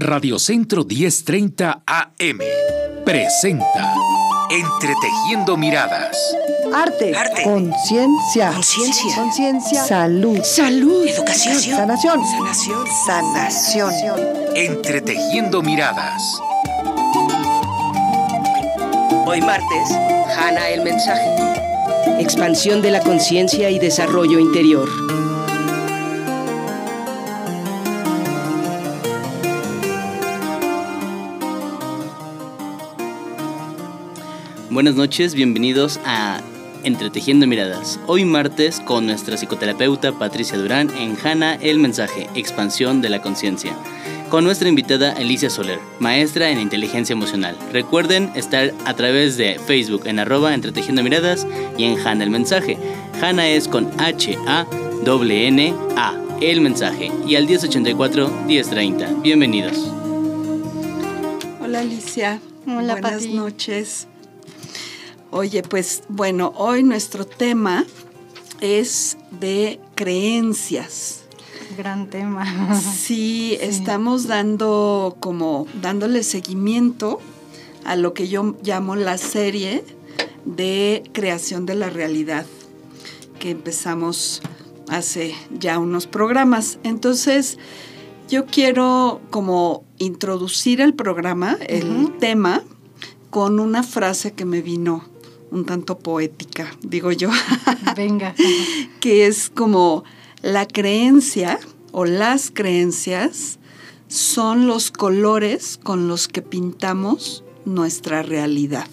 Radio Centro 1030 AM presenta Entretejiendo Miradas. Arte. Arte. Conciencia. Conciencia. Conciencia. Salud. Salud. Educación. Sanación. Sanación. Sanación. Entretejiendo Miradas. Hoy martes, Hanna el mensaje. Expansión de la conciencia y desarrollo interior. Buenas noches, bienvenidos a Entretejiendo Miradas. Hoy martes con nuestra psicoterapeuta Patricia Durán en Hanna el mensaje, expansión de la conciencia. Con nuestra invitada Alicia Soler, maestra en inteligencia emocional. Recuerden estar a través de Facebook en arroba entretejiendo miradas y en Hanna el mensaje. Hanna es con H-A-N-N-A, el mensaje. Y al 1084-1030. Bienvenidos. Hola Alicia. Hola, Buenas Pati. noches. Oye, pues bueno, hoy nuestro tema es de creencias. Gran tema. Sí, estamos dando como dándole seguimiento a lo que yo llamo la serie de creación de la realidad que empezamos hace ya unos programas. Entonces, yo quiero como introducir el programa, el tema, con una frase que me vino un tanto poética, digo yo, Venga. que es como la creencia o las creencias son los colores con los que pintamos nuestra realidad.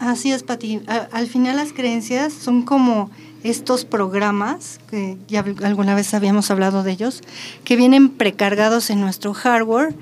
Así es, Pati. Al final las creencias son como estos programas, que ya al- alguna vez habíamos hablado de ellos, que vienen precargados en nuestro hardware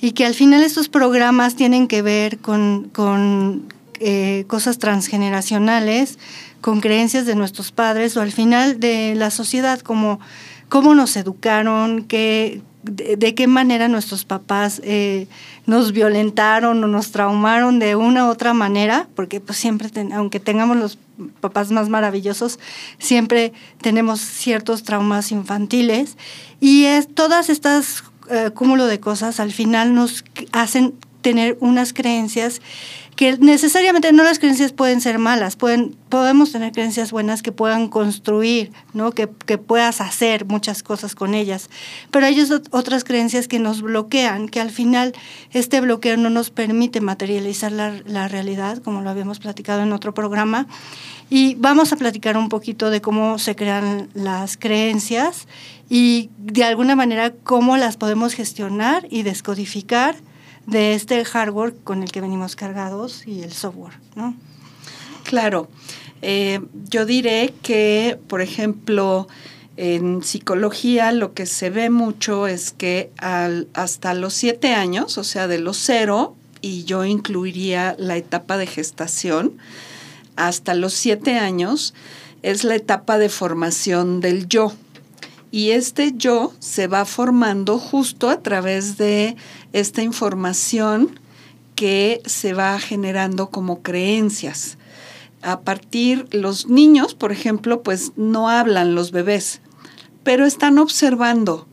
y que al final estos programas tienen que ver con, con, eh, cosas transgeneracionales, con creencias de nuestros padres o al final de la sociedad, como cómo nos educaron, qué, de, qué manera nuestros papás eh, nos violentaron o nos traumaron de una u otra manera, porque pues siempre, aunque tengamos los papás más maravillosos, siempre tenemos ciertos traumas infantiles. Y es todas estas eh, cúmulo de cosas al final nos hacen tener unas creencias que necesariamente no las creencias pueden ser malas, pueden, podemos tener creencias buenas que puedan construir, ¿no? que, que puedas hacer muchas cosas con ellas, pero hay ot- otras creencias que nos bloquean, que al final este bloqueo no nos permite materializar la, la realidad, como lo habíamos platicado en otro programa, y vamos a platicar un poquito de cómo se crean las creencias y de alguna manera cómo las podemos gestionar y descodificar de este hardware con el que venimos cargados y el software, ¿no? Claro, eh, yo diré que, por ejemplo, en psicología lo que se ve mucho es que al- hasta los siete años, o sea, de los cero, y yo incluiría la etapa de gestación, hasta los siete años es la etapa de formación del yo. Y este yo se va formando justo a través de esta información que se va generando como creencias. A partir, los niños, por ejemplo, pues no hablan los bebés, pero están observando,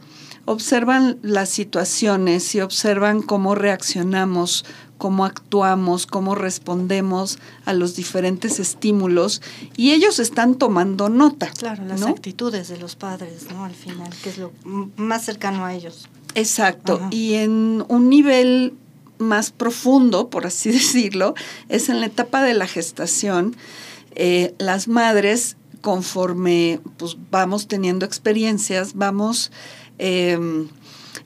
observan las situaciones y observan cómo reaccionamos, cómo actuamos, cómo respondemos a los diferentes estímulos y ellos están tomando nota. Claro, las ¿no? actitudes de los padres, ¿no? Al final, que es lo más cercano a ellos. Exacto. Ajá. Y en un nivel más profundo, por así decirlo, es en la etapa de la gestación. eh, las madres, conforme pues, vamos teniendo experiencias, vamos em,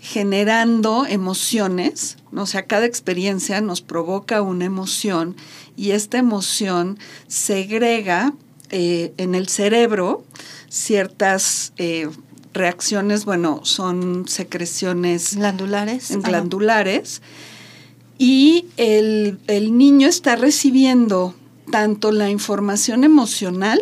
generando emociones, ¿no? o sea, cada experiencia nos provoca una emoción y esta emoción segrega eh, en el cerebro ciertas eh, reacciones, bueno, son secreciones Glandulares. glandulares y el, el niño está recibiendo tanto la información emocional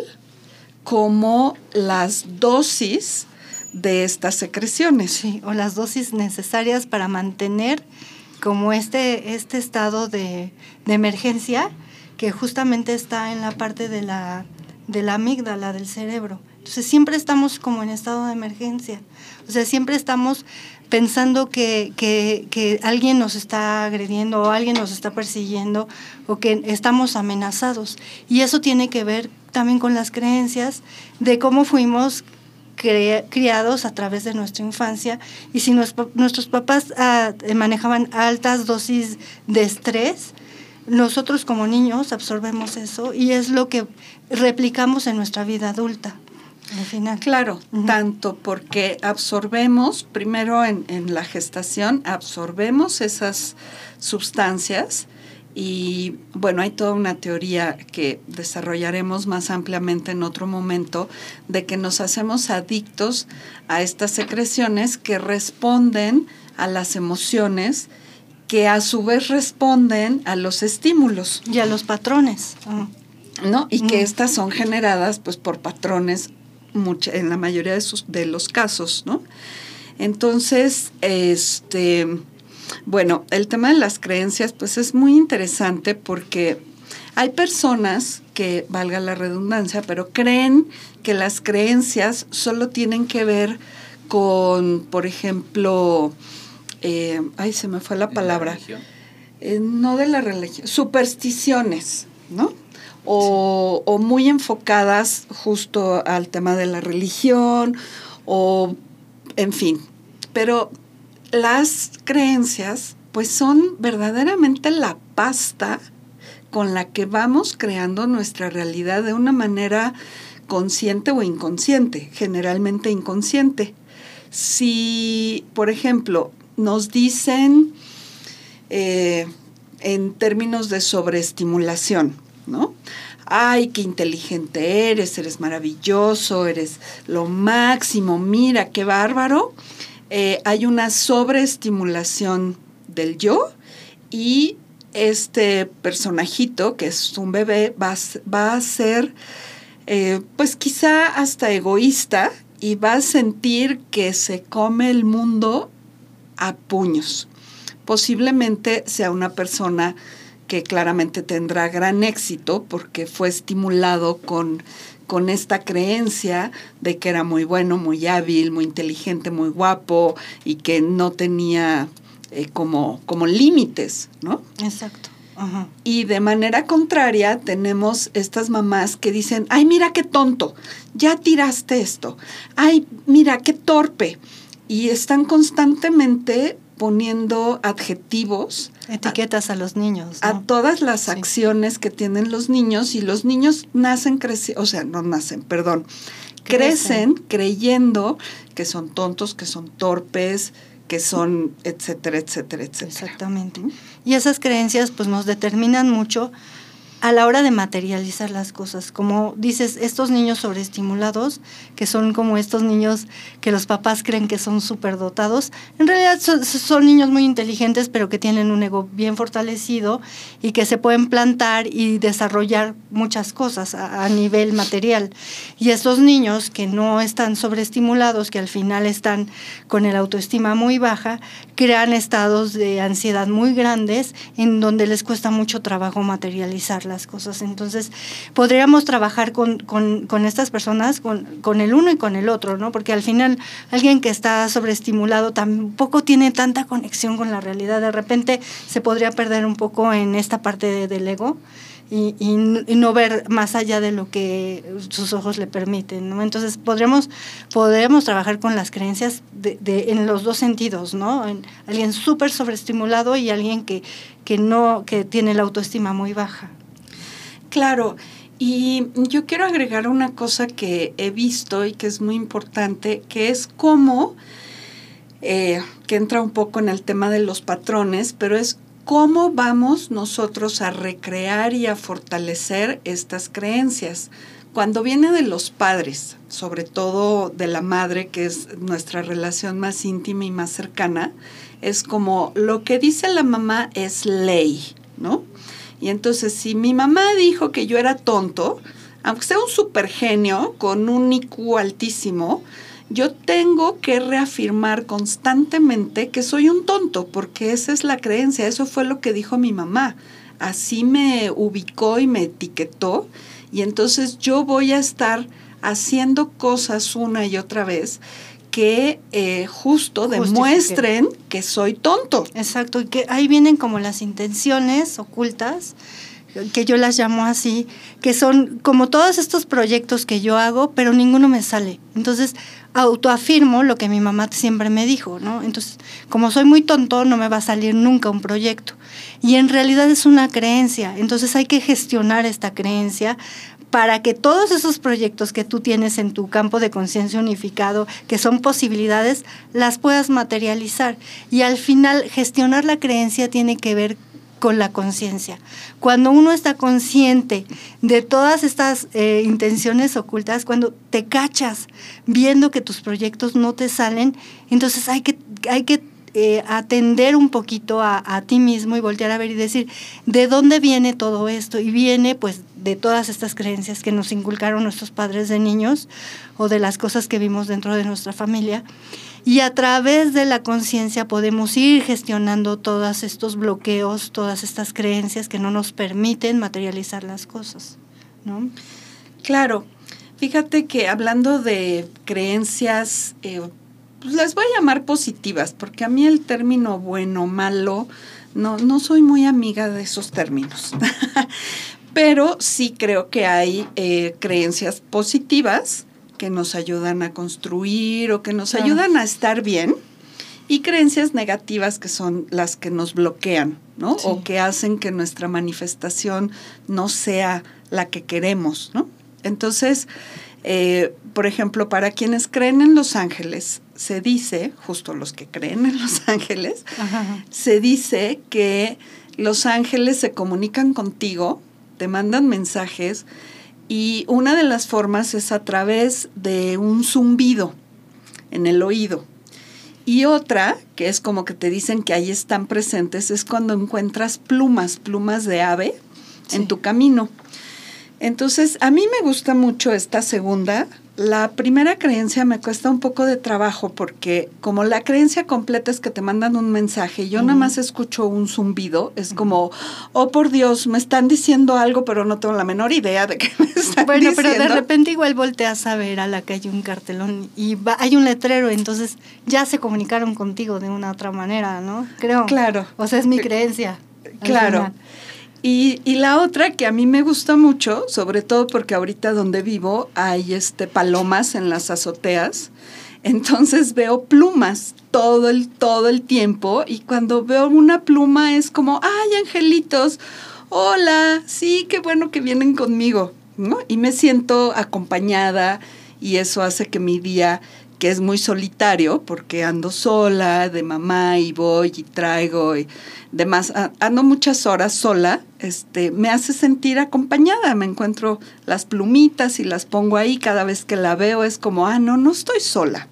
como las dosis de estas secreciones. O las dosis necesarias para mantener como este, este estado de, de emergencia que justamente está en la parte de la, de la amígdala del cerebro. Entonces siempre estamos como en estado de emergencia. O sea, siempre estamos pensando que, que, que, alguien nos está agrediendo o alguien nos está persiguiendo o que estamos amenazados. Y eso tiene que ver también con las creencias de cómo fuimos criados a través de nuestra infancia y si nuestros papás ah, manejaban altas dosis de estrés, nosotros como niños absorbemos eso y es lo que replicamos en nuestra vida adulta. Al final. Claro, tanto porque absorbemos, primero en, en la gestación, absorbemos esas sustancias y bueno, hay toda una teoría que desarrollaremos más ampliamente en otro momento de que nos hacemos adictos a estas secreciones que responden a las emociones que a su vez responden a los estímulos. Y a los patrones. ¿No? Y que estas son generadas pues por patrones en la mayoría de, sus, de los casos, ¿no? Entonces, este bueno, el tema de las creencias pues es muy interesante porque hay personas que, valga la redundancia, pero creen que las creencias solo tienen que ver con, por ejemplo, eh, ay, se me fue la palabra. Eh, no de la religión, supersticiones, ¿no? O, o, muy enfocadas justo al tema de la religión, o en fin. Pero las creencias pues son verdaderamente la pasta con la que vamos creando nuestra realidad de una manera consciente o inconsciente, generalmente inconsciente. Si, por ejemplo, nos dicen eh, en términos de sobreestimulación, ¿no? Ay, qué inteligente eres, eres maravilloso, eres lo máximo, mira, qué bárbaro. Eh, hay una sobreestimulación del yo y este personajito, que es un bebé, va, a ser, eh, pues quizá hasta egoísta y va a sentir que se come el mundo a puños. Posiblemente sea una persona que claramente tendrá gran éxito porque fue estimulado con con esta creencia de que era muy bueno, muy hábil, muy inteligente, muy guapo y que no tenía eh, como, como límites, ¿no? Exacto. Y de manera contraria tenemos estas mamás que dicen, ay, mira qué tonto, ya tiraste esto, ay, mira qué torpe. Y están constantemente poniendo adjetivos. Etiquetas a, los niños. A todas las acciones que tienen los niños y los niños nacen, o sea, no nacen, perdón, crecen. creyendo que son tontos, que son torpes, que son, etcétera, etcétera, etcétera. Exactamente. Y esas creencias pues nos determinan mucho a la hora de materializar las cosas. Como dices, estos niños sobreestimulados, que son como estos niños que los papás creen que son superdotados, en realidad son, niños muy inteligentes, pero que tienen un ego bien fortalecido y que se pueden plantar y desarrollar muchas cosas a, nivel material. Y estos niños que no están sobreestimulados, que al final están con el autoestima muy baja, crean estados de ansiedad muy grandes en donde les cuesta mucho trabajo materializarla las cosas. Entonces, podríamos trabajar con, con, estas personas, con, con, el uno y con el otro, ¿no? Porque al final, alguien que está sobreestimulado tampoco tiene tanta conexión con la realidad. De repente se podría perder un poco en esta parte del ego. Y, y, no ver más allá de lo que sus ojos le permiten. ¿no? Entonces podríamos, podríamos trabajar con las creencias de, de, en los dos sentidos, ¿no? En alguien súper sobreestimulado y alguien que, que, no, que tiene la autoestima muy baja. Claro, y yo quiero agregar una cosa que he visto y que es muy importante, que es cómo, eh, que entra un poco en el tema de los patrones, pero es cómo vamos nosotros a recrear y a fortalecer estas creencias. Cuando viene de los padres, sobre todo de la madre, que es nuestra relación más íntima y más cercana, es como lo que dice la mamá es ley, ¿no? Y entonces, si mi mamá dijo que yo era tonto, aunque sea un super genio con un IQ altísimo, yo tengo que reafirmar constantemente que soy un tonto, porque esa es la creencia, eso fue lo que dijo mi mamá. Así me ubicó y me etiquetó, y entonces yo voy a estar haciendo cosas una y otra vez que eh, justo demuestren que soy tonto. Exacto, y que ahí vienen como las intenciones ocultas que yo las llamo así, que son como todos estos proyectos que yo hago, pero ninguno me sale. Entonces, autoafirmo lo que mi mamá siempre me dijo, ¿no? Entonces, como soy muy tonto, no me va a salir nunca un proyecto. Y en realidad es una creencia. Entonces hay que gestionar esta creencia para que todos esos proyectos que tú tienes en tu campo de conciencia unificado, que son posibilidades, las puedas materializar. Y al final, gestionar la creencia tiene que ver con la conciencia. Cuando uno está consciente de todas estas eh, intenciones ocultas, cuando te cachas viendo que tus proyectos no te salen, entonces hay que, hay que eh, atender un poquito a, ti mismo y voltear a ver y decir, ¿de dónde viene todo esto? Y viene pues de todas estas creencias que nos inculcaron nuestros padres de niños o de las cosas que vimos dentro de nuestra familia y a través de la conciencia podemos ir gestionando todos estos bloqueos, todas estas creencias que no nos permiten materializar las cosas, ¿no? Claro. Fíjate que hablando de creencias, eh, pues las voy a llamar positivas, porque a mí el término bueno, malo, no, no soy muy amiga de esos términos. Pero sí creo que hay eh, creencias positivas que nos ayudan a construir o que nos ayudan a estar bien y creencias negativas que son las que nos bloquean, ¿no? O que hacen que nuestra manifestación no sea la que queremos, ¿no? Entonces, eh, por ejemplo, para quienes creen en los ángeles, se dice, justo los que creen en los ángeles, se dice que los ángeles se comunican contigo, te mandan mensajes y una de las formas es a través de un zumbido en el oído. Y otra, que es como que te dicen que ahí están presentes, es cuando encuentras plumas, plumas de ave en tu camino. Entonces, a mí me gusta mucho esta segunda, la primera creencia me cuesta un poco de trabajo porque como la creencia completa es que te mandan un mensaje, yo nada más escucho un zumbido, es como, oh por Dios, me están diciendo algo, pero no tengo la menor idea de qué me están bueno, diciendo. pero de repente igual volteas a ver a la que hay un cartelón y va, hay un letrero, entonces ya se comunicaron contigo de una otra manera, ¿no? Creo. Claro. O sea, es mi creencia. Claro. Y, y, la otra que a mí me gusta mucho, sobre todo porque ahorita donde vivo hay este palomas en las azoteas, entonces veo plumas todo el, todo el tiempo y cuando veo una pluma es como, ay, angelitos, hola, sí, qué bueno que vienen conmigo, ¿no? Y me siento acompañada y eso hace que mi día que es muy solitario porque ando sola de mamá y voy y traigo y demás, ando muchas horas sola, este, me hace sentir acompañada, me encuentro las plumitas y las pongo ahí, cada vez que la veo es como, ah, no, no estoy sola,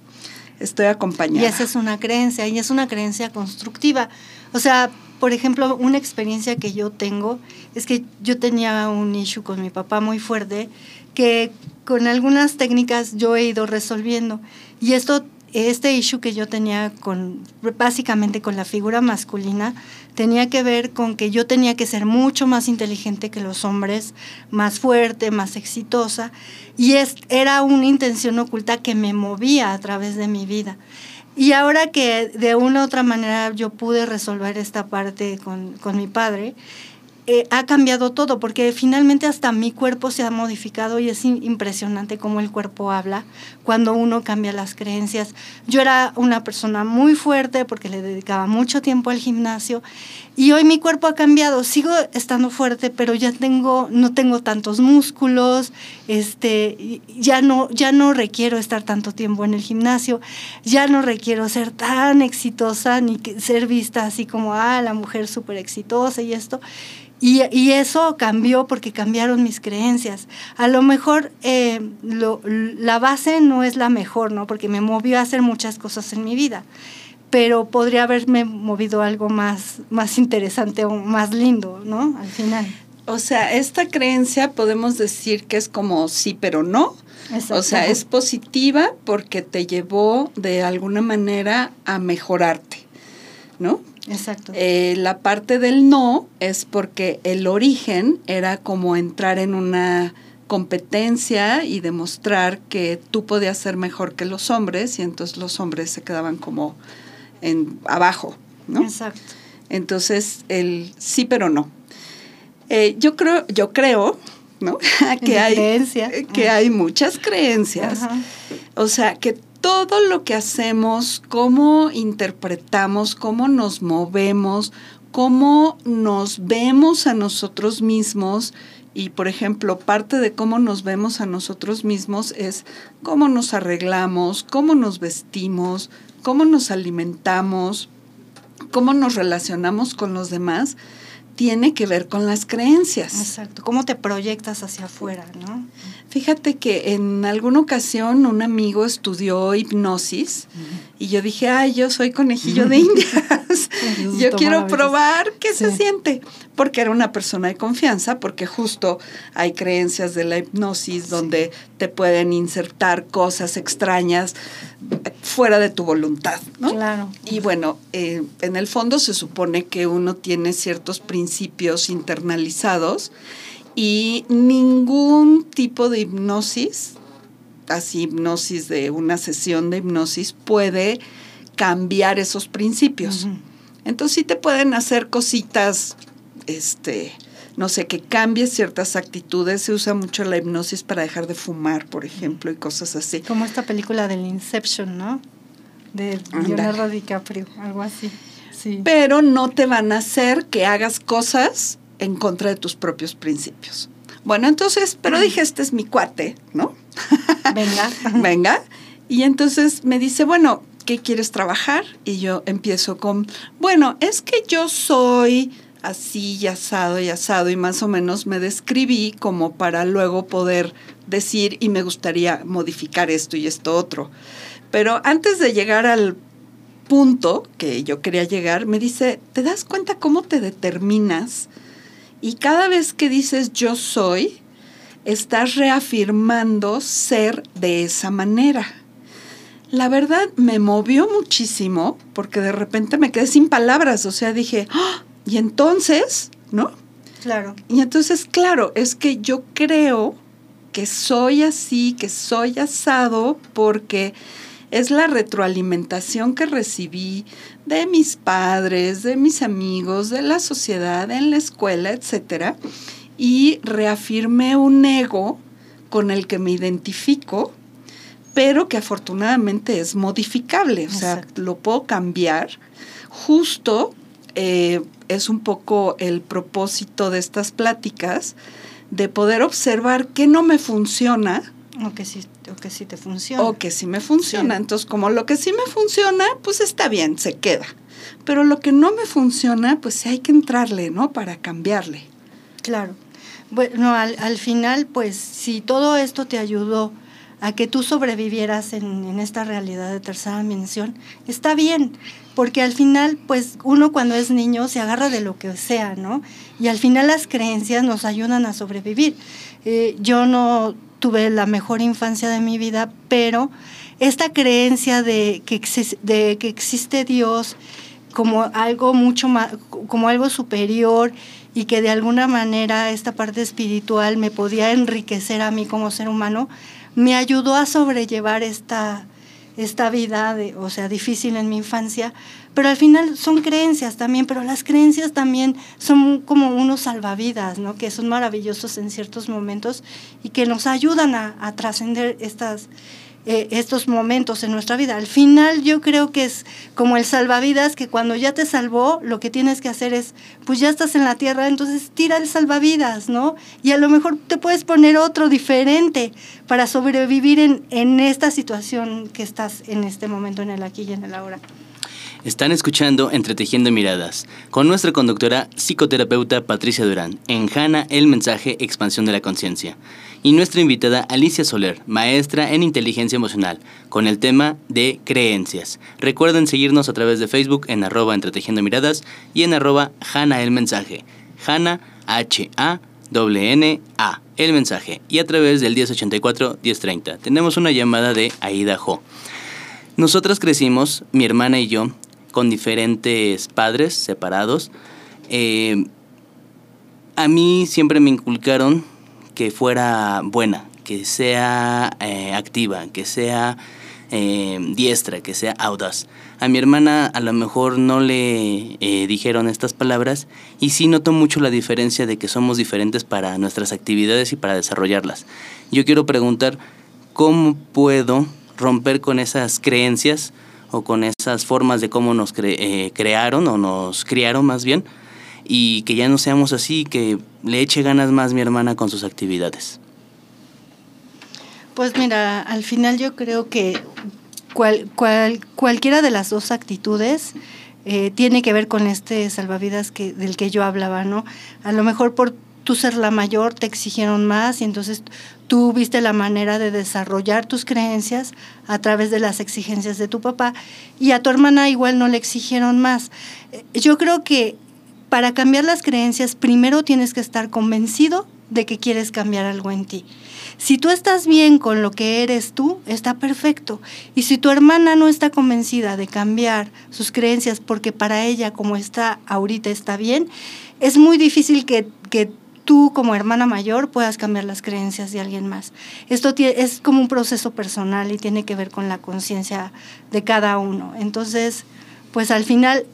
estoy acompañada. Y esa es una creencia, y es una creencia constructiva. O sea, por ejemplo, una experiencia que yo tengo es que yo tenía un issue con mi papá muy fuerte que con algunas técnicas yo he ido resolviendo. Y esto, este issue que yo tenía con, básicamente con la figura masculina, tenía que ver con que yo tenía que ser mucho más inteligente que los hombres, más fuerte, más exitosa, y es, era una intención oculta que me movía a través de mi vida. Y ahora que de una u otra manera yo pude resolver esta parte con, con mi padre, eh, ha cambiado todo, porque finalmente hasta mi cuerpo se ha modificado y es impresionante cómo el cuerpo habla cuando uno cambia las creencias. Yo era una persona muy fuerte porque le dedicaba mucho tiempo al gimnasio y hoy mi cuerpo ha cambiado. Sigo estando fuerte, pero ya tengo, no tengo tantos músculos, este, ya no, ya no requiero estar tanto tiempo en el gimnasio, ya no requiero ser tan exitosa ni ser vista así como, ah, la mujer súper exitosa y esto. Y, y, eso cambió porque cambiaron mis creencias. A lo mejor eh, lo, la base no es la mejor, ¿no? Porque me movió a hacer muchas cosas en mi vida. Pero podría haberme movido algo más, más interesante o más lindo, ¿no? Al final. O sea, esta creencia podemos decir que es como sí, pero no. Exacto. O sea, es positiva porque te llevó de alguna manera a mejorarte, ¿no? Exacto. Eh, la parte del no es porque el origen era como entrar en una competencia y demostrar que tú podías ser mejor que los hombres y entonces los hombres se quedaban como en abajo, ¿no? Exacto. Entonces, el sí pero no. Eh, yo creo, yo creo, ¿no? que hay Creencia. que hay muchas creencias. Ajá. O sea, que todo lo que hacemos, cómo interpretamos, cómo nos movemos, cómo nos vemos a nosotros mismos y, por ejemplo, parte de cómo nos vemos a nosotros mismos es cómo nos arreglamos, cómo nos vestimos, cómo nos alimentamos, cómo nos relacionamos con los demás, tiene que ver con las creencias. Exacto. ¿Cómo te proyectas hacia afuera, no? Fíjate que en alguna ocasión un amigo estudió hipnosis y yo dije, ay, yo soy conejillo de indias. yo quiero probar qué se siente. Porque era una persona de confianza, porque justo hay creencias de la hipnosis donde te pueden insertar cosas extrañas fuera de tu voluntad, ¿no? Claro. Y bueno, eh, en el fondo se supone que uno tiene ciertos principios internalizados y ningún tipo de hipnosis, así hipnosis de una sesión de hipnosis, puede cambiar esos principios. Entonces sí te pueden hacer cositas, este, no sé, que cambies ciertas actitudes. Se usa mucho la hipnosis para dejar de fumar, por ejemplo, y cosas así. Como esta película del Inception, ¿no? De. Leonardo DiCaprio, algo así. Sí. pero no te van a hacer que hagas cosas en contra de tus propios principios. Bueno, entonces, pero dije, este es mi cuate, ¿no? Venga. Venga. Y entonces me dice, bueno, ¿qué quieres trabajar? Y yo empiezo con, bueno, es que yo soy así y asado y asado y más o menos me describí como para luego poder decir y me gustaría modificar esto y esto otro. Pero antes de llegar al punto que yo quería llegar, me dice, ¿te das cuenta cómo te determinas? Y cada vez que dices yo soy, estás reafirmando ser de esa manera. La verdad me movió muchísimo porque de repente me quedé sin palabras, o sea, dije, "Ah, y entonces, ¿no? Claro. Y entonces, claro, es que yo creo que soy así, que soy asado, porque es la retroalimentación que recibí de mis padres, de mis amigos, de la sociedad, en la escuela, etcétera, y reafirmé un ego con el que me identifico, pero que afortunadamente es modificable, o sea, Exacto. lo puedo cambiar. Justo eh, es un poco el propósito de estas pláticas, de poder observar qué no me funciona O que sí, o que sí te funciona. o que sí me funciona. Sí. Entonces, como lo que sí me funciona, pues está bien, se queda. Pero lo que no me funciona, pues sí hay que entrarle, ¿no? Para cambiarle. Claro. Bueno, al, al final, pues, si todo esto te ayudó a que tú sobrevivieras en, en esta realidad de tercera dimensión, está bien, porque al final, pues, uno cuando es niño se agarra de lo que sea, ¿no? Y al final las creencias nos ayudan a sobrevivir. Eh, yo no tuve la mejor infancia de mi vida, pero esta creencia de que, de que existe Dios como algo mucho más, como algo superior y que de alguna manera esta parte espiritual me podía enriquecer a mí como ser humano, me ayudó a sobrellevar esta, esta vida, o sea, difícil en mi infancia, pero al final son creencias también, pero las creencias también son como unos salvavidas, ¿no? Que son maravillosos en ciertos momentos y que nos ayudan a, trascender estas, eh, estos momentos en nuestra vida. Al final yo creo que es como el salvavidas, que cuando ya te salvó, lo que tienes que hacer es, pues ya estás en la tierra, entonces tira el salvavidas, ¿no? Y a lo mejor te puedes poner otro diferente para sobrevivir en, en esta situación que estás en este momento, en el aquí y en el ahora. Están escuchando Entretejiendo Miradas con nuestra conductora psicoterapeuta Patricia Durán en Hanna El Mensaje Expansión de la Conciencia y nuestra invitada Alicia Soler, maestra en inteligencia emocional, con el tema de creencias. Recuerden seguirnos a través de Facebook en arroba Entretejiendo Miradas y en arroba Hanna El Mensaje. Hanna H-A-N-N-A El Mensaje y a través del 1084-1030. Tenemos una llamada de Aida Jo. Nosotras crecimos, mi hermana y yo, con diferentes padres separados. Eh, a mí siempre me inculcaron que fuera buena, que sea eh, activa, que sea eh, diestra, que sea audaz. A mi hermana a lo mejor no le dijeron estas palabras y sí noto mucho la diferencia de que somos diferentes para nuestras actividades y para desarrollarlas. Yo quiero preguntar, ¿cómo puedo romper con esas creencias o con esas formas de cómo nos eh, crearon o nos criaron más bien y que ya no seamos así, que le eche ganas más mi hermana con sus actividades? Pues mira, al final yo creo que cual, cual, cualquiera de las dos actitudes eh, tiene que ver con este salvavidas que, del que yo hablaba, ¿no? A lo mejor por tú ser la mayor te exigieron más y entonces tú viste la manera de desarrollar tus creencias a través de las exigencias de tu papá y a tu hermana igual no le exigieron más. Eh, yo creo que para cambiar las creencias primero tienes que estar convencido de que quieres cambiar algo en ti. Si tú estás bien con lo que eres tú, está perfecto. Y si tu hermana no está convencida de cambiar sus creencias porque para ella como está ahorita está bien, es muy difícil que, que tú como hermana mayor puedas cambiar las creencias de alguien más. Esto es como un proceso personal y tiene que ver con la conciencia de cada uno. Entonces, pues al final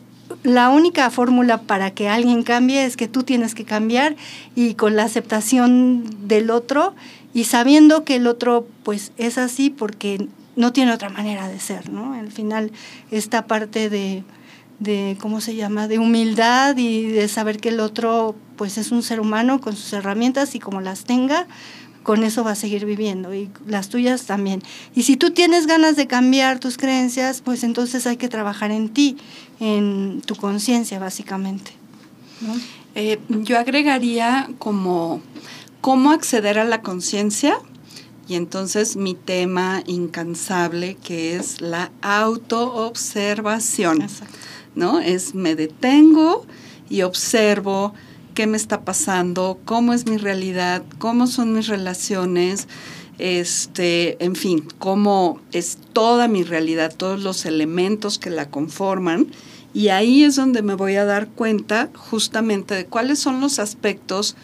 la única fórmula para que alguien cambie es que tú tienes que cambiar y con la aceptación del otro y sabiendo que el otro pues es así porque no tiene otra manera de ser, ¿no? Al final esta parte de, de, ¿cómo se llama?, de humildad y de saber que el otro pues es un ser humano con sus herramientas y como las tenga, con eso va a seguir viviendo y las tuyas también. Y si tú tienes ganas de cambiar tus creencias, pues entonces hay que trabajar en ti, en tu conciencia básicamente. Eh, yo agregaría como cómo acceder a la conciencia y entonces mi tema incansable que es la autoobservación. ¿No? Es me detengo y observo qué me está pasando, cómo es mi realidad, cómo son mis relaciones, este, en fin, cómo es toda mi realidad, todos los elementos que la conforman. Y ahí es donde me voy a dar cuenta justamente de cuáles son los aspectos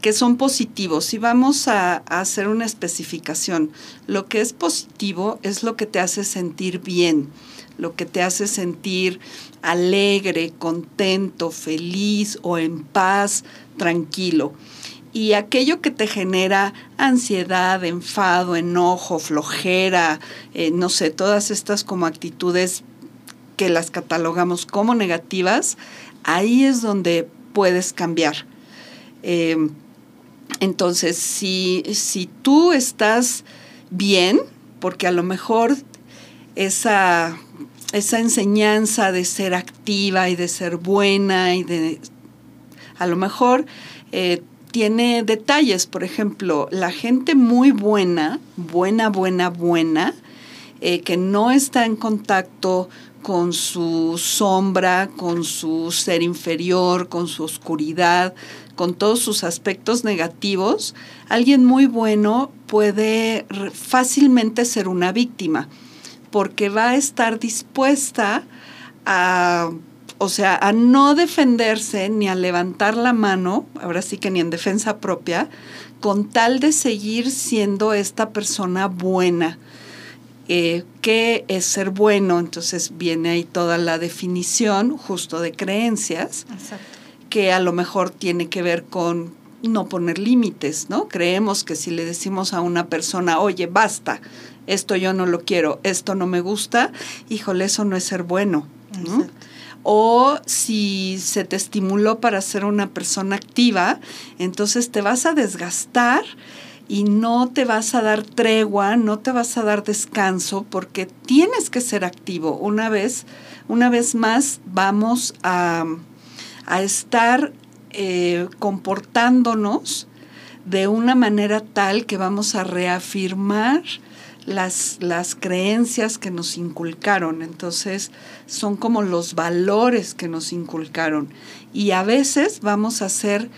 que son positivos. Y vamos a, hacer una especificación. Lo que es positivo es lo que te hace sentir bien, lo que te hace sentir alegre, contento, feliz o en paz, tranquilo. Y aquello que te genera ansiedad, enfado, enojo, flojera, eh, no sé, todas estas como actitudes que las catalogamos como negativas, ahí es donde puedes cambiar. Eh, entonces, si, si tú estás bien, porque a lo mejor esa, esa enseñanza de ser activa y de ser buena y de, a lo mejor eh, tiene detalles, por ejemplo, la gente muy buena, buena, buena, buena, eh, que no está en contacto con su sombra, con su ser inferior, con su oscuridad, con todos sus aspectos negativos, alguien muy bueno puede fácilmente ser una víctima, porque va a estar dispuesta a, o sea, a no defenderse ni a levantar la mano, ahora sí que ni en defensa propia, con tal de seguir siendo esta persona buena. Eh, ¿Qué es ser bueno? Entonces viene ahí toda la definición justo de creencias. Exacto que a lo mejor tiene que ver con no poner límites, ¿no? Creemos que si le decimos a una persona, oye, basta, esto yo no lo quiero, esto no me gusta, híjole, eso no es ser bueno. O si se te estimuló para ser una persona activa, entonces te vas a desgastar y no te vas a dar tregua, no te vas a dar descanso porque tienes que ser activo. Una vez, una vez más vamos a a estar eh, comportándonos de una manera tal que vamos a reafirmar las, las creencias que nos inculcaron. Entonces, son como los valores que nos inculcaron. Y a veces vamos a hacer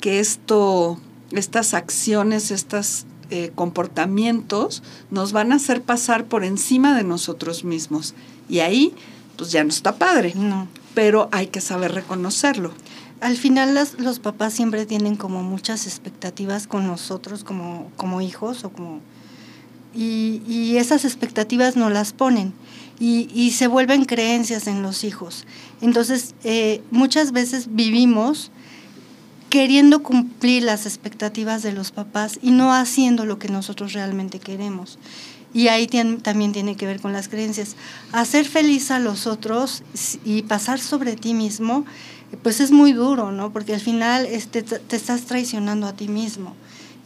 que esto, estas acciones, estos eh, comportamientos nos van a hacer pasar por encima de nosotros mismos. Y ahí, pues ya no está padre. No pero hay que saber reconocerlo. al final las, los papás siempre tienen como muchas expectativas con nosotros como, como hijos o como y, y esas expectativas no las ponen y, y, se vuelven creencias en los hijos. Entonces, eh, muchas veces vivimos queriendo cumplir las expectativas de los papás y no haciendo lo que nosotros realmente queremos. Y ahí también tiene que ver con las creencias. Hacer feliz a los otros y pasar sobre ti mismo, pues es muy duro, ¿no? Porque al final este, te estás traicionando a ti mismo.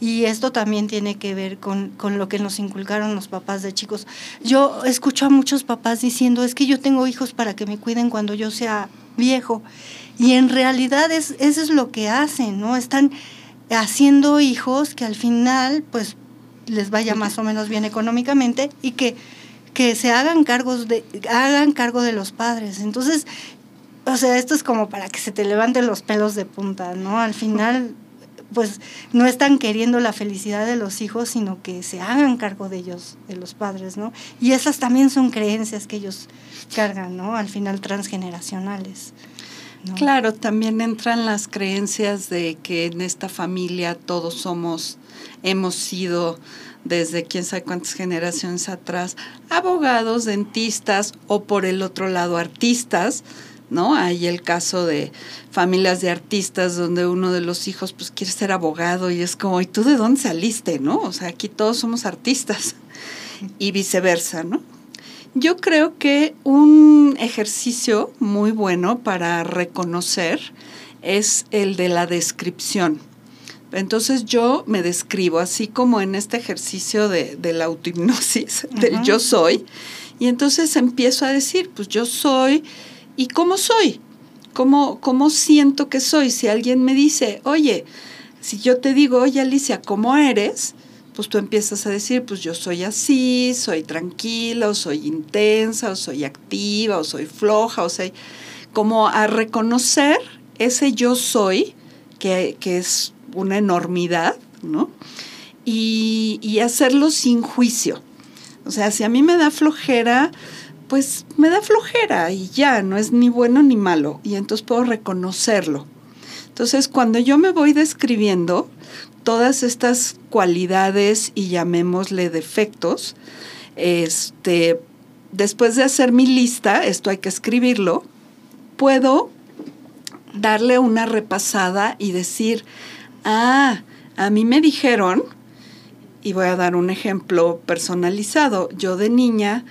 Y esto también tiene que ver con, con, lo que nos inculcaron los papás de chicos. Yo escucho a muchos papás diciendo, es que yo tengo hijos para que me cuiden cuando yo sea viejo. Y en realidad es, eso es lo que hacen, ¿no? Están haciendo hijos que al final, pues, les vaya más o menos bien económicamente y que, que se hagan cargos de, hagan cargo de los padres. Entonces, o sea, esto es como para que se te levanten los pelos de punta, ¿no? Al final pues no están queriendo la felicidad de los hijos, sino que se hagan cargo de ellos, de los padres, ¿no? Y esas también son creencias que ellos cargan, ¿no? Al final transgeneracionales. Claro, también entran las creencias de que en esta familia todos somos, hemos sido desde quién sabe cuántas generaciones atrás, abogados, dentistas o por el otro lado artistas, ¿no? Hay el caso de familias de artistas donde uno de los hijos pues quiere ser abogado y es como, ¿y tú de dónde saliste, no? O sea, aquí todos somos artistas y viceversa, ¿no? Yo creo que un ejercicio muy bueno para reconocer es el de la descripción. Entonces yo me describo así como en este ejercicio de, de la autohipnosis, uh -huh. del yo soy, y entonces empiezo a decir, pues yo soy ¿Y cómo soy? ¿Cómo, ¿Cómo siento que soy? Si alguien me dice, oye, si yo te digo, oye Alicia, ¿cómo eres? Pues tú empiezas a decir, pues yo soy así, soy tranquila, o soy intensa, o soy activa, o soy floja, o sea, como a reconocer ese yo soy, que, que es una enormidad, ¿no? Y, y hacerlo sin juicio. O sea, si a mí me da flojera, pues me da flojera y ya, no es ni bueno ni malo, y entonces puedo reconocerlo. Entonces, cuando yo me voy describiendo todas estas cualidades y llamémosle defectos, este, después de hacer mi lista, esto hay que escribirlo, puedo darle una repasada y decir, ah, a mí me dijeron, y voy a dar un ejemplo personalizado, yo de niña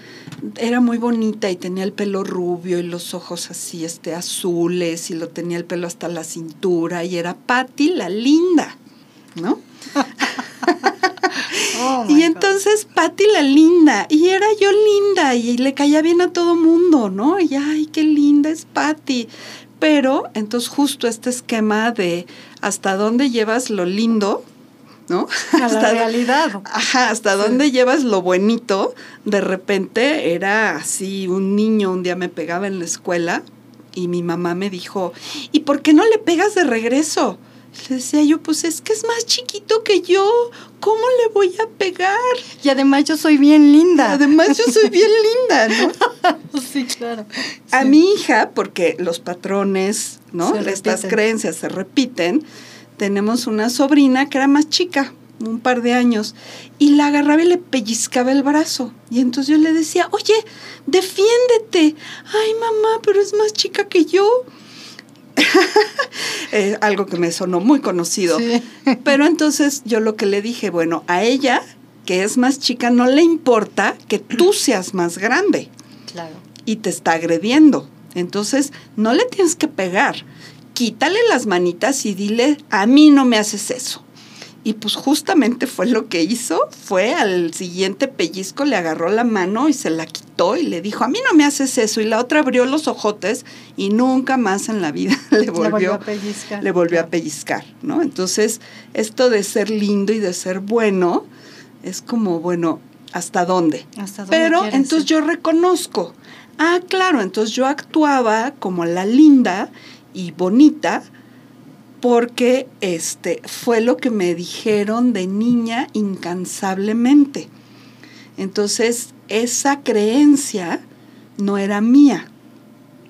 era muy bonita y tenía el pelo rubio y los ojos así este azules y lo tenía el pelo hasta la cintura y era Patty la linda, ¿no? oh y entonces Patty la linda y era yo linda y le caía bien a todo mundo, ¿no? Y ay, qué linda es Patty. Pero entonces justo este esquema de hasta dónde llevas lo lindo, ¿no? A hasta la realidad. Ajá, hasta sí. dónde llevas lo bonito. De repente era así, un niño un día me pegaba en la escuela y mi mamá me dijo, ¿y por qué no le pegas de regreso? Le decía yo, pues es que es más chiquito que yo, ¿cómo le voy a pegar? Y además yo soy bien linda. Además yo soy bien linda, ¿no? sí, claro. A sí. mi hija, porque los patrones, ¿no? Estas creencias se repiten, tenemos una sobrina que era más chica, un par de años, y la agarraba y le pellizcaba el brazo. Y entonces yo le decía, oye, defiéndete. Ay, mamá, pero es más chica que yo. eh, algo que me sonó muy conocido. Sí. Pero entonces yo lo que le dije, bueno, a ella, que es más chica, no le importa que tú seas más grande. Claro. Y te está agrediendo. Entonces, no le tienes que pegar quítale las manitas y dile, a mí no me haces eso. Y pues justamente fue lo que hizo, fue al siguiente pellizco, le agarró la mano y se la quitó y le dijo, a mí no me haces eso. Y la otra abrió los ojotes y nunca más en la vida le volvió, le volvió a pellizcar. Le volvió a pellizcar, ¿no? Entonces, esto de ser lindo y de ser bueno es como, bueno, ¿hasta dónde? ¿Hasta dónde Pero entonces yo reconozco, ah, claro, entonces yo actuaba como la linda y bonita porque este fue lo que me dijeron de niña incansablemente. Entonces, esa creencia no era mía,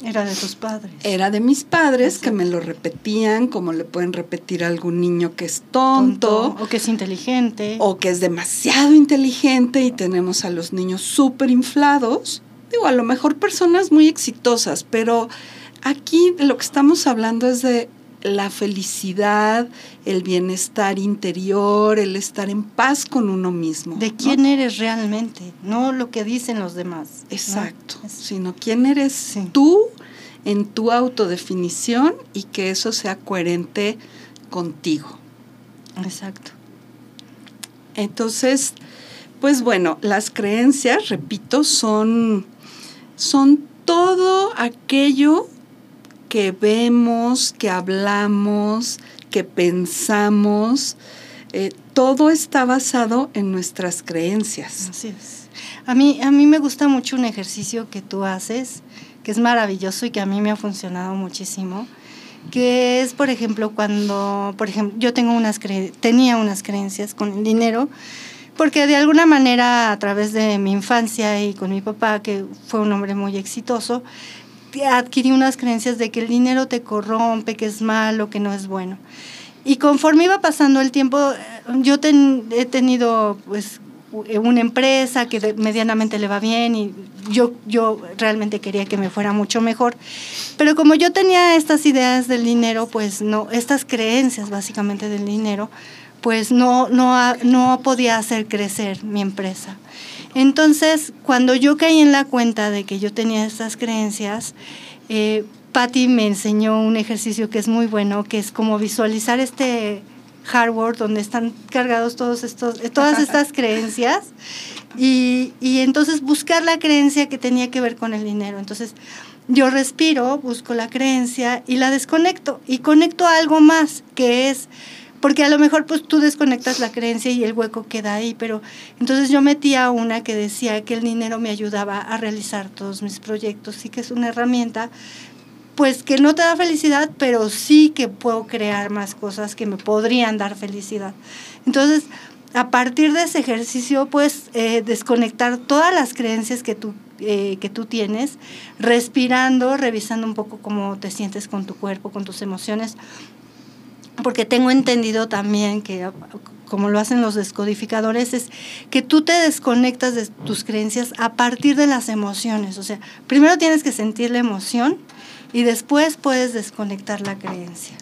Era de tus padres. Era de mis padres que me lo repetían, como le pueden repetir a algún niño que es tonto, o que es inteligente. o que es demasiado inteligente y tenemos a los niños súper inflados. Digo, a lo mejor personas muy exitosas, pero aquí lo que estamos hablando es de la felicidad, el bienestar interior, el estar en paz con uno mismo. de ¿no? quién eres realmente, no lo que dicen los demás. Exacto, sino quién eres Sí. tú en tu autodefinición y que eso sea coherente contigo. Exacto. Entonces, pues bueno, las creencias, repito, son, son todo aquello que vemos, que hablamos, que pensamos. eh, todo está basado en nuestras creencias. Así es. A mí, a mí me gusta mucho un ejercicio que tú haces, que es maravilloso y que a mí me ha funcionado muchísimo, que es, por ejemplo, cuando, por ejemplo, yo tengo unas cre- tenía unas creencias con el dinero, porque de alguna manera a través de mi infancia y con mi papá, que fue un hombre muy exitoso, adquirí unas creencias de que el dinero te corrompe, que es malo, que no es bueno. Y conforme iba pasando el tiempo, eh, yo ten- he tenido pues u- una empresa que medianamente le va bien y yo, yo realmente quería que me fuera mucho mejor. Pero como yo tenía estas ideas del dinero, pues no, estas creencias básicamente del dinero, pues no, no, no podía hacer crecer mi empresa. Entonces, cuando yo caí en la cuenta de que yo tenía estas creencias, eh, Patty me enseñó un ejercicio que es muy bueno, que es como visualizar este hardware donde están cargados todos estos, eh, todas estas creencias y, y entonces buscar la creencia que tenía que ver con el dinero. Entonces, yo respiro, busco la creencia y la desconecto y conecto a algo más, que es, porque a lo mejor pues tú desconectas la creencia y el hueco queda ahí, pero entonces yo metía una que decía que el dinero me ayudaba a realizar todos mis proyectos y que es una herramienta pues que no te da felicidad, pero sí que puedo crear más cosas que me podrían dar felicidad. Entonces, a partir de ese ejercicio, puedes eh, desconectar todas las creencias que tú, eh, que tú tienes, respirando, revisando un poco cómo te sientes con tu cuerpo, con tus emociones, porque tengo entendido también que como lo hacen los descodificadores, es que tú te desconectas de tus creencias a partir de las emociones. O sea, primero tienes que sentir la emoción y después puedes desconectar la creencia.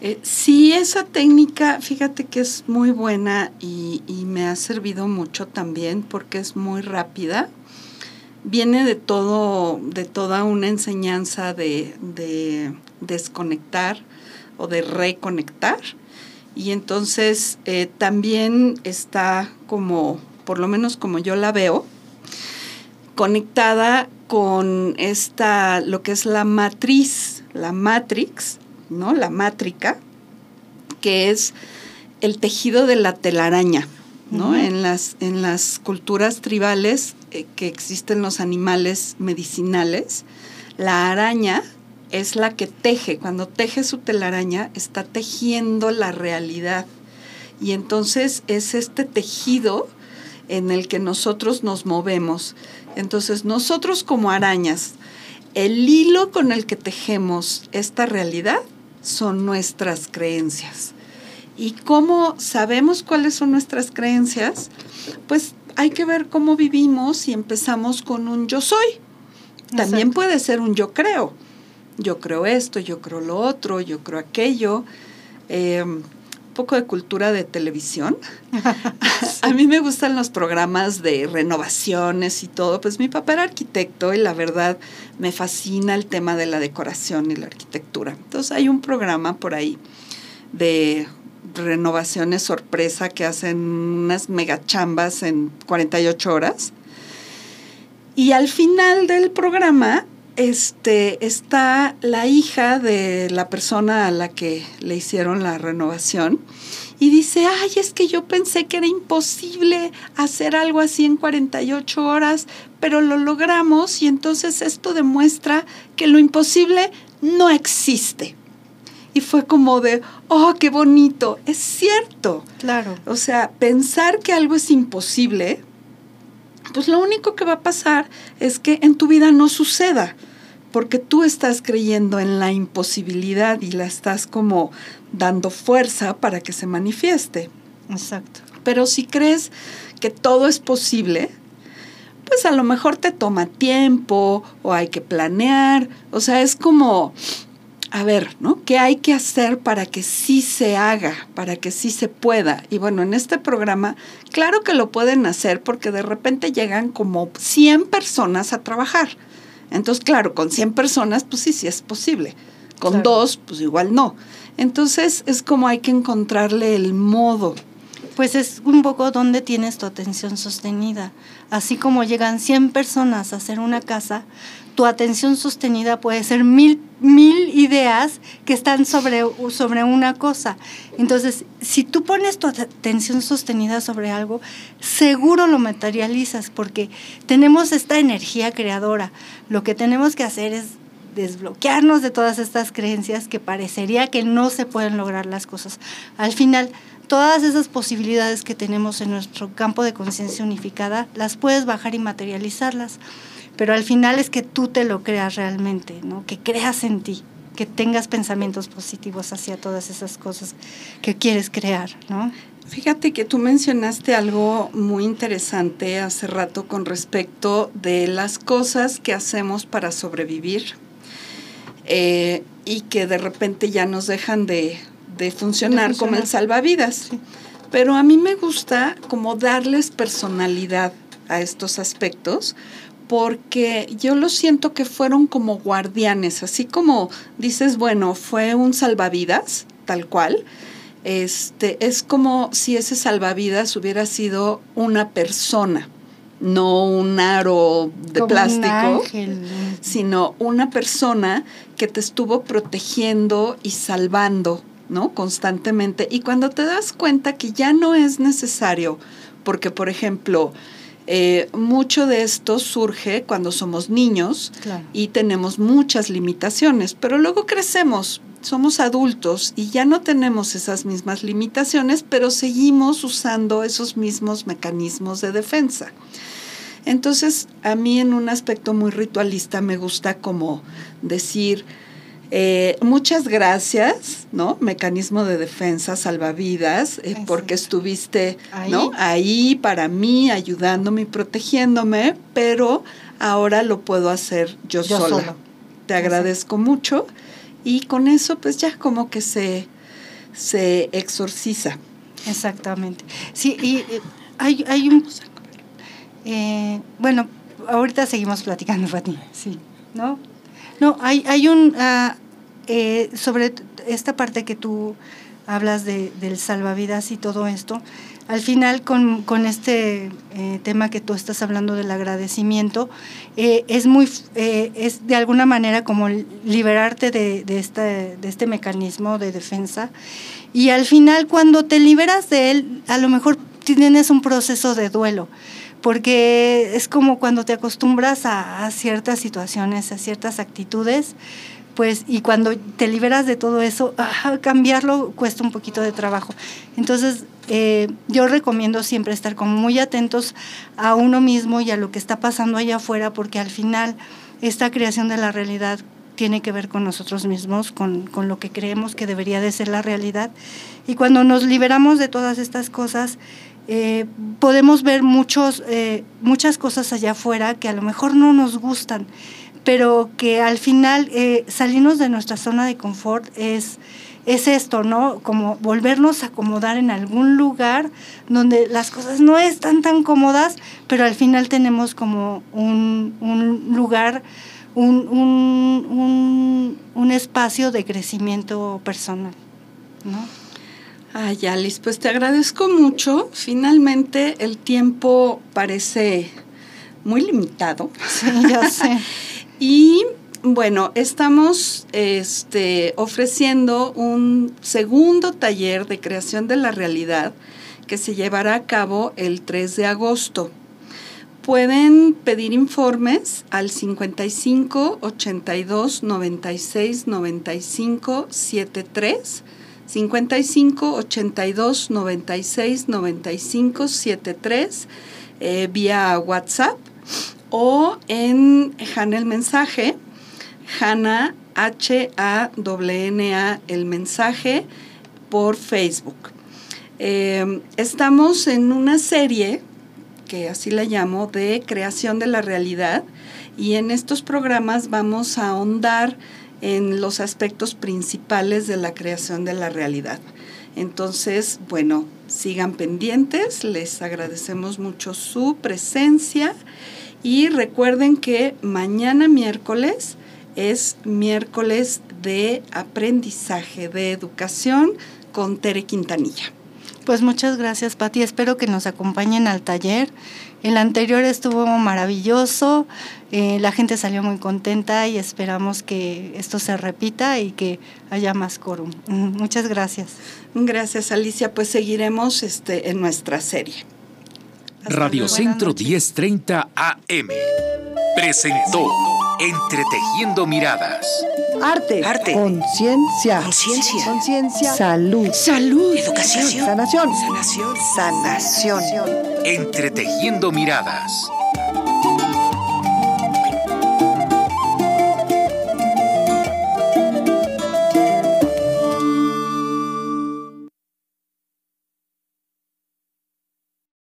Eh, sí, esa técnica, fíjate que es muy buena y, y me ha servido mucho también porque es muy rápida. Viene de todo, de toda una enseñanza de, de desconectar o de reconectar. Y entonces eh, también está como, por lo menos como yo la veo, conectada con esta, lo que es la matriz, la matrix, ¿no? La mátrica, que es el tejido de la telaraña, ¿no? En, las, en las culturas tribales que existen los animales medicinales, la araña es la que teje. Cuando teje su telaraña, está tejiendo la realidad. Y entonces es este tejido en el que nosotros nos movemos. Entonces nosotros como arañas, el hilo con el que tejemos esta realidad son nuestras creencias. ¿Y cómo sabemos cuáles son nuestras creencias? Pues hay que ver cómo vivimos y empezamos con un yo soy. También puede ser un yo creo. Yo creo esto, yo creo lo otro, yo creo aquello. Eh, un poco de cultura de televisión. A mí me gustan los programas de renovaciones y todo. Pues mi papá era arquitecto y la verdad me fascina el tema de la decoración y la arquitectura. Entonces hay un programa por ahí de renovaciones sorpresa que hacen unas megachambas en 48 horas. Y al final del programa este, está la hija de la persona a la que le hicieron la renovación y dice, ay, es que yo pensé que era imposible hacer algo así en 48 horas, pero lo logramos y entonces esto demuestra que lo imposible no existe. Y fue como de, oh, qué bonito, es cierto. Claro. O sea, pensar que algo es imposible pues lo único que va a pasar es que en tu vida no suceda, porque tú estás creyendo en la imposibilidad y la estás como dando fuerza para que se manifieste. Exacto. Pero si crees que todo es posible, pues a lo mejor te toma tiempo o hay que planear, o sea, es como, a ver, ¿no? ¿Qué hay que hacer para que sí se haga, para que sí se pueda? Y bueno, en este programa, claro que lo pueden hacer porque de repente llegan como 100 personas a trabajar. Entonces, claro, con 100 personas, pues sí, sí es posible. Con Claro. dos, pues igual no. Entonces, es como hay que encontrarle el modo. Pues es un poco donde tienes tu atención sostenida. Así como llegan 100 personas a hacer una casa, tu atención sostenida puede ser mil, mil ideas que están sobre, sobre una cosa. Entonces, si tú pones tu atención sostenida sobre algo, seguro lo materializas porque tenemos esta energía creadora. Lo que tenemos que hacer es desbloquearnos de todas estas creencias que parecería que no se pueden lograr las cosas. Al final, todas esas posibilidades que tenemos en nuestro campo de conciencia unificada, las puedes bajar y materializarlas. Pero al final es que tú te lo creas realmente, ¿no? Que creas en ti, que tengas pensamientos positivos hacia todas esas cosas que quieres crear, ¿no? Fíjate que tú mencionaste algo muy interesante hace rato con respecto de las cosas que hacemos para sobrevivir eh, y que de repente ya nos dejan de, de funcionar De como el salvavidas. Pero a mí me gusta como darles personalidad a estos aspectos porque yo lo siento que fueron como guardianes, así como dices, bueno, fue un salvavidas, tal cual. Este, es como si ese salvavidas hubiera sido una persona, no un aro de Como plástico, sino una persona que te estuvo protegiendo y salvando, ¿no? Constantemente. Y cuando te das cuenta que ya no es necesario, porque por ejemplo, eh, mucho de esto surge cuando somos niños Claro. y tenemos muchas limitaciones, pero luego crecemos, somos adultos y ya no tenemos esas mismas limitaciones, pero seguimos usando esos mismos mecanismos de defensa. Entonces, a mí en un aspecto muy ritualista me gusta como decir, eh, muchas gracias, ¿no? Mecanismo de defensa, salvavidas, eh, porque estuviste, Ahí. ¿no? Ahí para mí, ayudándome y protegiéndome, pero ahora lo puedo hacer yo, Yo sola. solo. Te agradezco mucho y con eso pues ya como que se, se exorciza. Exactamente. Sí, y eh, hay, hay un... eh, bueno, ahorita seguimos platicando, Fati, sí, ¿no? No, hay, hay un... ah, eh, sobre esta parte que tú hablas de, del salvavidas y todo esto, al final con, con este eh, tema que tú estás hablando del agradecimiento, eh, es muy, es de alguna manera como liberarte de, de, esta, de este mecanismo de defensa. Y al final cuando te liberas de él, a lo mejor tienes un proceso de duelo, porque es como cuando te acostumbras a ciertas situaciones, a ciertas actitudes, pues y cuando te liberas de todo eso, ah, cambiarlo cuesta un poquito de trabajo. Entonces, eh, yo recomiendo siempre estar muy atentos a uno mismo y a lo que está pasando allá afuera, porque al final esta creación de la realidad tiene que ver con nosotros mismos, con, con lo que creemos que debería de ser la realidad. Y cuando nos liberamos de todas estas cosas, eh, podemos ver muchos, eh, muchas cosas allá afuera que a lo mejor no nos gustan, pero que al final eh, salirnos de nuestra zona de confort es, es esto, ¿no? Como volvernos a acomodar en algún lugar donde las cosas no están tan cómodas, pero al final tenemos como un, un lugar, un, un, un, un espacio de crecimiento personal, ¿no? Ay, Alice, pues te agradezco mucho. Finalmente el tiempo parece muy limitado. Sí, ya sé. Y bueno, estamos este, ofreciendo un segundo taller de creación de la realidad que se llevará a cabo el 3 de agosto. Pueden pedir informes al 55 82 96 95 73. 55 82 96 95 73. eh, vía WhatsApp o en Hanna el mensaje, Hanna H-A-N-A el mensaje por Facebook. Eh, estamos en una serie, que así la llamo, de creación de la realidad y en estos programas vamos a ahondar en los aspectos principales de la creación de la realidad. Entonces, bueno, sigan pendientes, les agradecemos mucho su presencia y recuerden que mañana miércoles es miércoles de aprendizaje, de educación con Tere Quintanilla. Pues muchas gracias, Pati. Espero que nos acompañen al taller. El anterior estuvo maravilloso, eh, la gente salió muy contenta y esperamos que esto se repita y que haya más quórum. Mm, muchas gracias. Gracias, Alicia. Pues seguiremos este, en nuestra serie. Radio Centro 1030 AM presentó Entretejiendo Miradas. Arte. Arte. Conciencia. Conciencia. Conciencia. Salud. Salud. Educación. Sanación. Sanación. Sanación. Entretejiendo Miradas.